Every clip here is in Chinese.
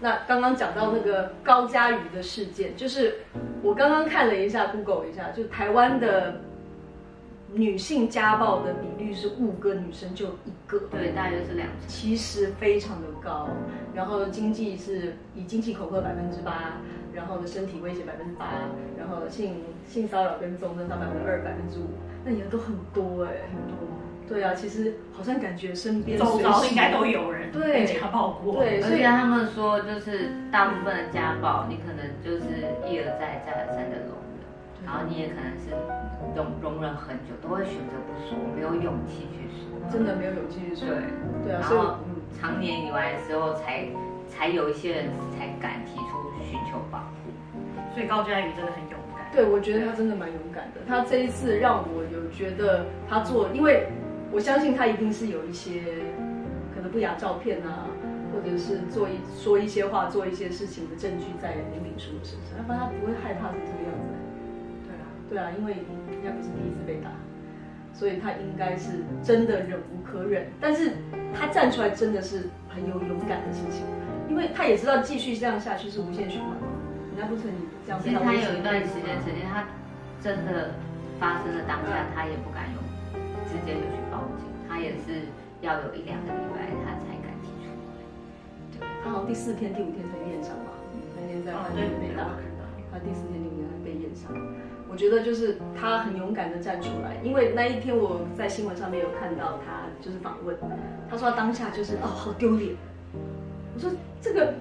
那刚刚讲到那个高嘉瑜的事件，就是我刚刚看了一下，Google 一下，就台湾的女性家暴的比率是五个女生就一个，对，大概就是两成，其实非常的高。然后经济是以经济恐吓百分之八，然后的身体威胁百分之八，然后性性骚扰跟纵增到百分之二、百分之五，那也都很多哎，很多。对啊，其实好像感觉身边周遭应该都有人被家暴过。对，而且他们说，就是大部分的家暴，你可能就是一而再、再而三的容忍，然后你也可能是容容忍很久，都会选择不说，没有勇气去说，真的没有勇气去说。对，对啊，然后常年以来的时候才，才才有一些人才敢提出寻求保护。所以高嘉宇真的很勇敢。对，我觉得他真的蛮勇敢的。他这一次让我有觉得他做，因为。我相信他一定是有一些可能不雅照片啊，或者是做一说一些话、做一些事情的证据在林敏书的身上，要不然他不会害怕成这个样子。对啊，对啊，因为人家不是第一次被打，所以他应该是真的忍无可忍。但是他站出来真的是很有勇敢的事情，因为他也知道继续这样下去是无限循环嘛。人家不成你这样。其实他有一段时间，曾经他真的发生了当下，他也不敢用，直接就去报警。他也是要有一两个礼拜，他才敢提出来。对，他好像第四天、第五天才验伤嘛。那天在饭店被打，他第四天、第五天才被验伤。我觉得就是他很勇敢的站出来，因为那一天我在新闻上面有看到他就是访问，他说他当下就是哦好丢脸。我说这个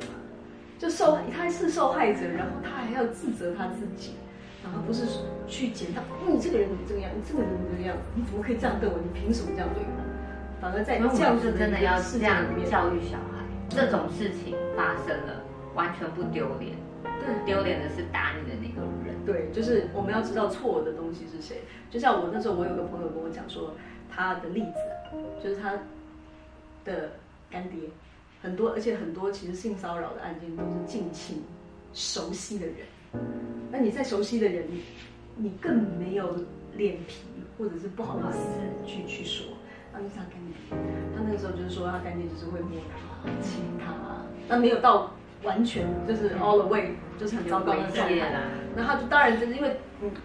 就受他是受害者，然后他还要自责他自己。然后不是去检讨，你这个人怎么这个样？你这个人怎么这个样子？你怎么可以这样对我？你凭什么这样对我？反而在这样子真的要这样教育小孩，这种事情发生了，完全不丢脸。对，丢脸的是打你的那个人。对，就是我们要知道错的东西是谁。就像我那时候，我有个朋友跟我讲说，他的例子就是他的干爹，很多而且很多其实性骚扰的案件都是近亲熟悉的人。那你再熟悉的人，你更没有脸皮，或者是不好意思去去说。那就是他干爹，他那个时候就是说他干爹就是会摸他、亲他，那没有到完全就是 all the way，就是很糟糕的状态。那他就当然就是因为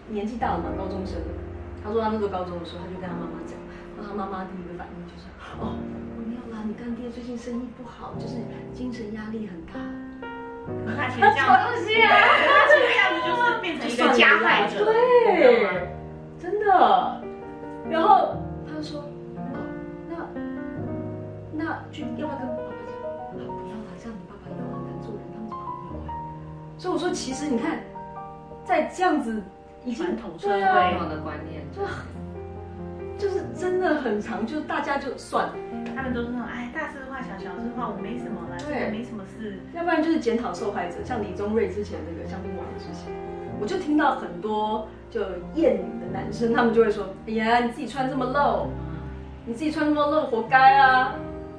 年纪大了嘛，高中生。他说他那时候高中的时候，他就跟他妈妈讲，那他妈妈第一个反应就是哦，我没有啦，你干爹最近生意不好，就是精神压力很大。他其实这样子，他这个样子就是变成一个加害者，对，真的。然后他就说，哦，那那去要不要跟爸爸讲？啊，不要了，这样你爸爸以后很难做人，当朋友。所以我说，其实你看，在这样子已经传统社会的观念，就就是真的很长，就大家就算了。他们都是那种哎，大事化小，小事化无，没什么啦，对，没什么事。要不然就是检讨受害者，像李宗瑞之前那个香槟王的事情，我就听到很多就厌女的男生，他们就会说：“哎呀，你自己穿这么露，你自己穿这么露，活该啊！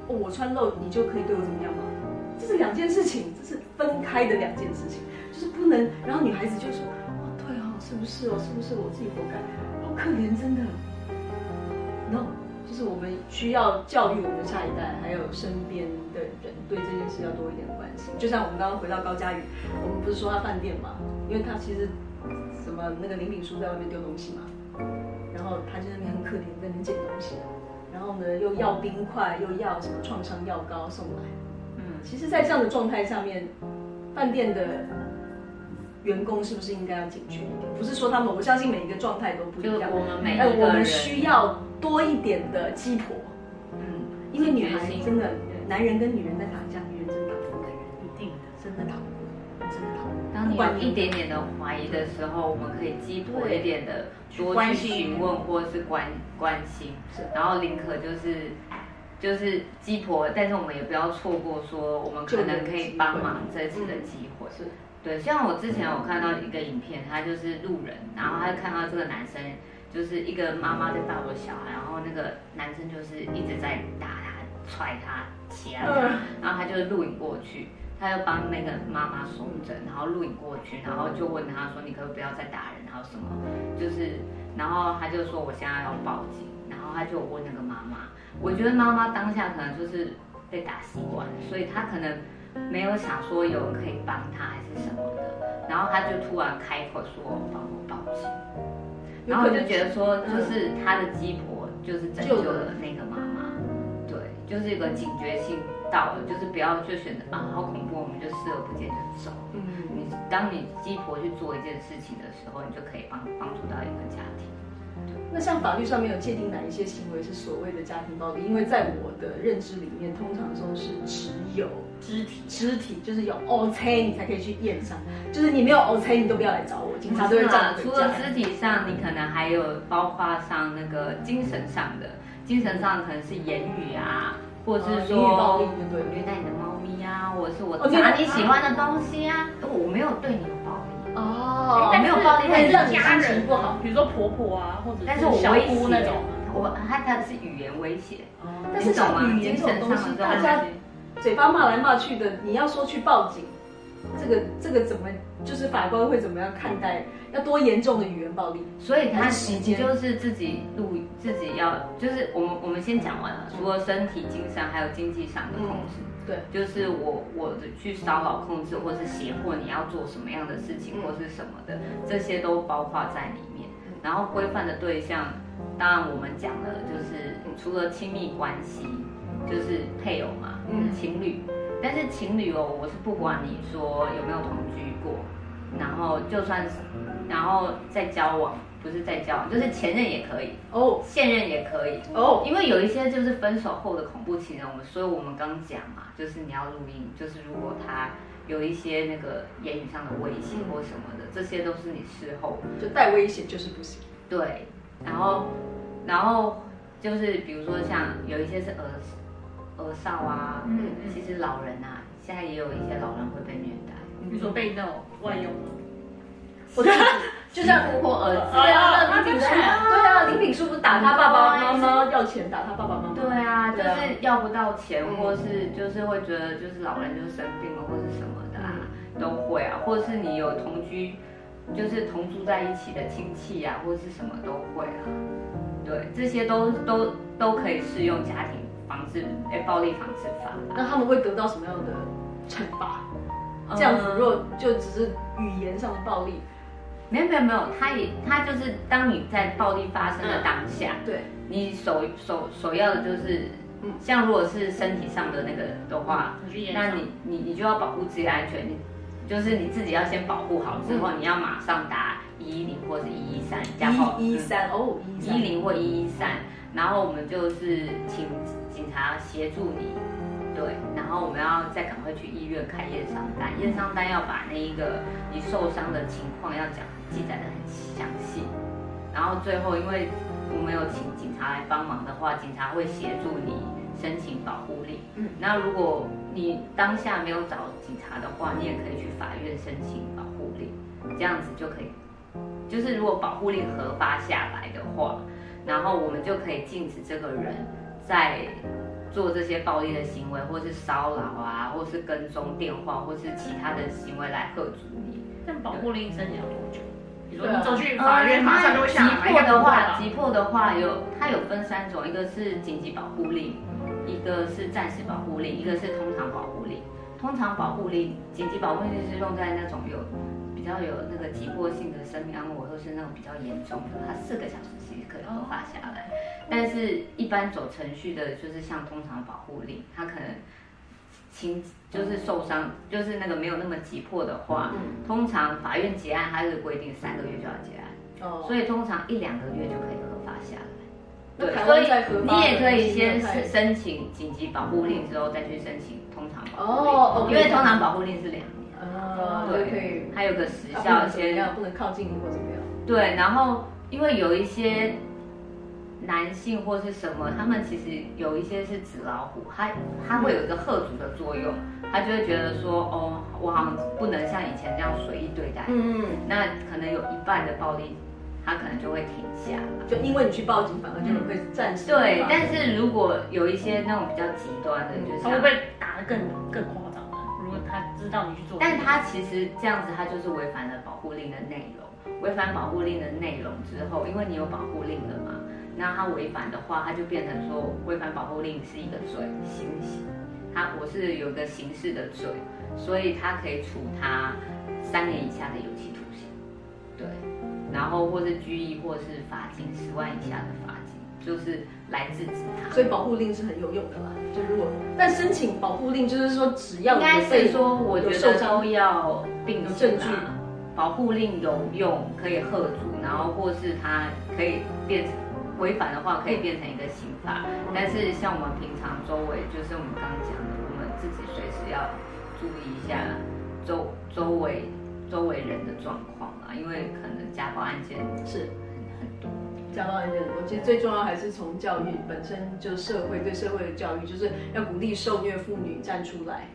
哦，我穿露，你就可以对我怎么样吗？”这是两件事情，这是分开的两件事情，就是不能。然后女孩子就说：“哦，对哦，是不是哦？是不是我自己活该？好可怜，真的。”No。就是我们需要教育我们的下一代，还有身边的人，对这件事要多一点的关心。就像我们刚刚回到高嘉宇，我们不是说他饭店嘛，因为他其实什么那个林炳书在外面丢东西嘛，然后他就在那边很可怜，在那边捡东西，然后呢又要冰块，又要什么创伤药膏送来。嗯，其实，在这样的状态下面，饭店的。员工是不是应该要警觉一点？不是说他们，我相信每一个状态都不一样。我们每个我们需要多一点的鸡婆。嗯，因为女孩真的，男人跟女人在打架，女人真的打不过男人，一定的，真的打不过，真的打不过。当你有一点点的怀疑的时候，我们可以鸡婆一点的多去询问或是关关心，然后宁可就是就是鸡婆，但是我们也不要错过说我们可能可以帮忙这次的机会。是。对，像我之前有看到一个影片，他就是路人，然后他就看到这个男生，就是一个妈妈在抱着小孩，然后那个男生就是一直在打他、踹他、掐他，然后他就录影过去，他就帮那个妈妈收整，然后录影过去，然后就问他说：“你可不可以不要再打人？”然后什么，就是，然后他就说：“我现在要报警。”然后他就问那个妈妈，我觉得妈妈当下可能就是被打习惯了，所以他可能。没有想说有人可以帮他还是什么的，然后他就突然开口说帮我报警，然后我就觉得说就是他的鸡婆就是拯救了那个妈妈，对，就是一个警觉性到了，就是不要就选择啊好恐怖，我们就视而不见就走。嗯，你当你鸡婆去做一件事情的时候，你就可以帮帮助到一个家庭。那像法律上面有界定哪一些行为是所谓的家庭暴力？因为在我的认知里面，通常说是只有肢体，肢体就是有 OK 你才可以去验伤，就是你没有 OK 你都不要来找我，警察都会这样。除了肢体上，你可能还有包括上那个精神上的，精神上可能是言语啊，或者是说虐待你的猫咪啊，或者是我拿你喜欢的东西啊，我没有对你有暴力。哦，没有暴力，但是让家人不好，比如说婆婆啊，或者但是我威胁那种，我他他是语言威胁，但是像语言这种东西，大家嘴巴骂来骂去的，你要说去报警，这个这个怎么就是法官会怎么样看待？要多严重的语言暴力？所以他时间就是自己录，自己要就是我们我们先讲完了，除了身体、精神还有经济上的控制。对，就是我我的去骚扰控制，或是胁迫你要做什么样的事情，或是什么的，这些都包括在里面。然后规范的对象，当然我们讲的就是除了亲密关系，就是配偶嘛，嗯，情侣。但是情侣哦，我是不管你说有没有同居过，然后就算是，然后再交往。不是再交往，就是前任也可以哦，现任也可以哦，因为有一些就是分手后的恐怖情人，我们所以我们刚讲嘛，就是你要录音，就是如果他有一些那个言语上的威胁或什么的，这些都是你事后就带威胁就是不行。对，然后然后就是比如说像有一些是儿儿少啊，嗯，其实老人啊，现在也有一些老人会被虐待，比如说被那种外佣。我就像婆婆儿子，对啊，林品书，对啊，林品书不是打他爸爸妈妈要钱，打他爸爸妈妈，对啊，就是要不到钱，或是就是会觉得就是老人就是生病了或者什么的啊，都会啊，或者是你有同居，就是同住在一起的亲戚啊，或者是什么都会啊，对，这些都都都可以适用家庭防治哎暴力防治法，那他们会得到什么样的惩罚？这样子如果就只是语言上的暴力。没有没有没有，他也他就是当你在暴力发生的当下，对，你首首首要的就是，像如果是身体上的那个的话，那你你你就要保护自己的安全，你就是你自己要先保护好之后，你要马上打一一零或者一一三，加号一一三哦，一一零或一一三，然后我们就是请警察协助你。对，然后我们要再赶快去医院开验伤单，验伤单要把那一个你受伤的情况要讲记载的很详细，然后最后因为我们有请警察来帮忙的话，警察会协助你申请保护令。嗯，那如果你当下没有找警察的话，你也可以去法院申请保护令，这样子就可以，就是如果保护令核发下来的话，然后我们就可以禁止这个人在。做这些暴力的行为，或是骚扰啊，或是跟踪电话，或是其他的行为来吓阻你。但保护令申请要多久？比如说你走去法院，马上就会下来。急迫的话，急迫的话有它有分三种，一个是紧急保护令，一个是暂时保护令，一个是通常保护令。通常保护令、紧急保护令是用在那种有比较有那个急迫性的生命安危，或是那种比较严重的，它四个小时其实可以合法下来。但是，一般走程序的，就是像通常保护令，他可能轻就是受伤，就是那个没有那么急迫的话，通常法院结案，它是规定三个月就要结案，哦，所以通常一两个月就可以合法下来。对，所以你也可以先申请紧急保护令，之后再去申请通常保护令，哦，因为通常保护令是两年，哦，对，还有个时效先，不能靠近你或怎么样。对，然后因为有一些。男性或是什么，他们其实有一些是纸老虎，他他会有一个吓阻的作用，他就会觉得说，哦，我好像不能像以前这样随意对待，嗯，那可能有一半的暴力，他可能就会停下，就因为你去报警，反而就会暂时、嗯、对。但是如果有一些那种比较极端的，就是他会被打得更更夸张的。如果他知道你去做，但他其实这样子，他就是违反了保护令的内容。违反保护令的内容之后，因为你有保护令了嘛。那他违反的话，他就变成说违反保护令是一个罪，行刑。他我是有一个刑事的罪，所以他可以处他三年以下的有期徒刑，对，然后或是拘役，或是罚金十万以下的罚金，就是来制止他。所以保护令是很有用的啦。就如果但申请保护令，就是说只要应该是说，我觉得都要并证据。保护令有用，可以喝阻，然后或是他可以变成违反的话，可以变成一个刑罚。但是像我们平常周围，就是我们刚刚讲的，我们自己随时要注意一下周周围周围人的状况啊，因为可能家暴案件是很多。家暴案件，我觉得最重要还是从教育本身，就社会对社会的教育，就是要鼓励受虐妇女站出来。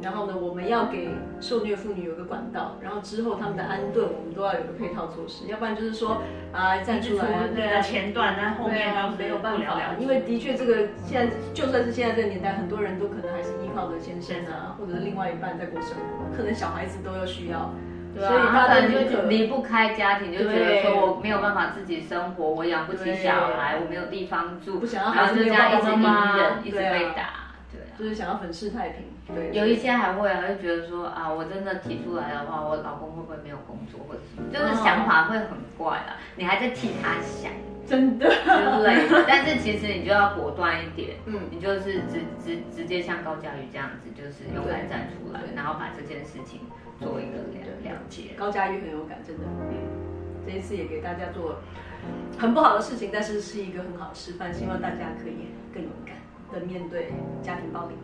然后呢，我们要给受虐妇女有个管道，然后之后他们的安顿，我们都要有个配套措施，要不然就是说啊站出来啊，对啊，前段那后面都没有办法，因为的确这个现在就算是现在这个年代，很多人都可能还是依靠着先生啊，或者是另外一半在过生活，可能小孩子都要需要，对啊，所以他可能就离不开家庭，就觉得说我没有办法自己生活，我养不起小孩，我没有地方住，不想要孩子这样一直隐忍，一直被打。就是想要粉饰太平，对，有一些还会啊，就觉得说啊，我真的提出来的话，我老公会不会没有工作或者什么，就是想法会很怪啊。你还在替他想，真的之类的。但是其实你就要果断一点，嗯，你就是直直直接像高佳瑜这样子，就是勇敢站出来，然后把这件事情做一个了了解。高佳瑜很勇敢，真的，嗯，这一次也给大家做很不好的事情，但是是一个很好的示范，希望大家可以更勇敢的面对家庭暴力。